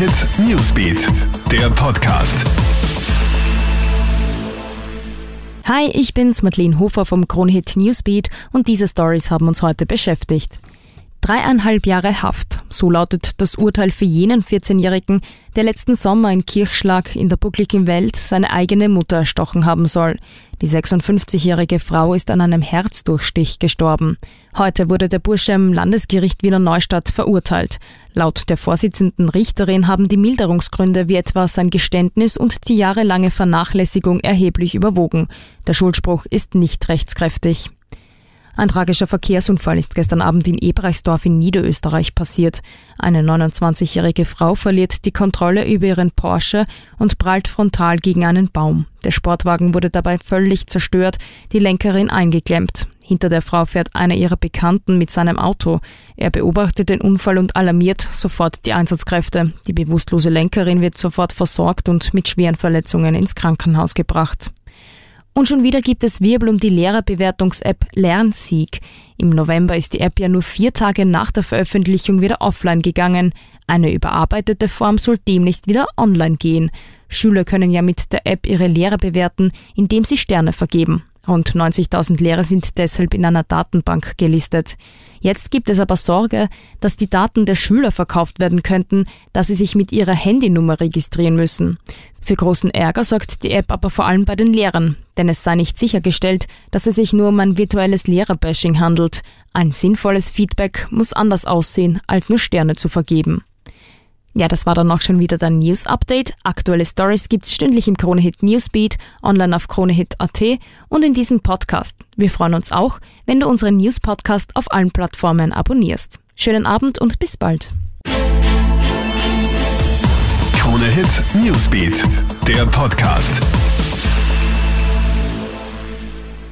Hit Newsbeat, der Podcast. Hi, ich bin's, Madeleine Hofer vom Kronhit Newsbeat und diese Stories haben uns heute beschäftigt. Dreieinhalb Jahre Haft, so lautet das Urteil für jenen 14-Jährigen, der letzten Sommer in Kirchschlag in der buckligen Welt seine eigene Mutter erstochen haben soll. Die 56-jährige Frau ist an einem Herzdurchstich gestorben. Heute wurde der Bursche im Landesgericht Wiener Neustadt verurteilt. Laut der Vorsitzenden Richterin haben die Milderungsgründe wie etwa sein Geständnis und die jahrelange Vernachlässigung erheblich überwogen. Der Schuldspruch ist nicht rechtskräftig. Ein tragischer Verkehrsunfall ist gestern Abend in Ebereichsdorf in Niederösterreich passiert. Eine 29-jährige Frau verliert die Kontrolle über ihren Porsche und prallt frontal gegen einen Baum. Der Sportwagen wurde dabei völlig zerstört, die Lenkerin eingeklemmt. Hinter der Frau fährt einer ihrer Bekannten mit seinem Auto. Er beobachtet den Unfall und alarmiert sofort die Einsatzkräfte. Die bewusstlose Lenkerin wird sofort versorgt und mit schweren Verletzungen ins Krankenhaus gebracht. Und schon wieder gibt es Wirbel um die Lehrerbewertungs-App Lernsieg. Im November ist die App ja nur vier Tage nach der Veröffentlichung wieder offline gegangen. Eine überarbeitete Form soll demnächst wieder online gehen. Schüler können ja mit der App ihre Lehrer bewerten, indem sie Sterne vergeben. Rund 90.000 Lehrer sind deshalb in einer Datenbank gelistet. Jetzt gibt es aber Sorge, dass die Daten der Schüler verkauft werden könnten, da sie sich mit ihrer Handynummer registrieren müssen. Für großen Ärger sorgt die App aber vor allem bei den Lehrern, denn es sei nicht sichergestellt, dass es sich nur um ein virtuelles Lehrerbashing handelt. Ein sinnvolles Feedback muss anders aussehen, als nur Sterne zu vergeben. Ja, das war dann auch schon wieder dein News Update. Aktuelle Stories gibt's stündlich im Kronehit Newsbeat, online auf kronehit.at und in diesem Podcast. Wir freuen uns auch, wenn du unseren News Podcast auf allen Plattformen abonnierst. Schönen Abend und bis bald. Kronehit Newsbeat, der Podcast.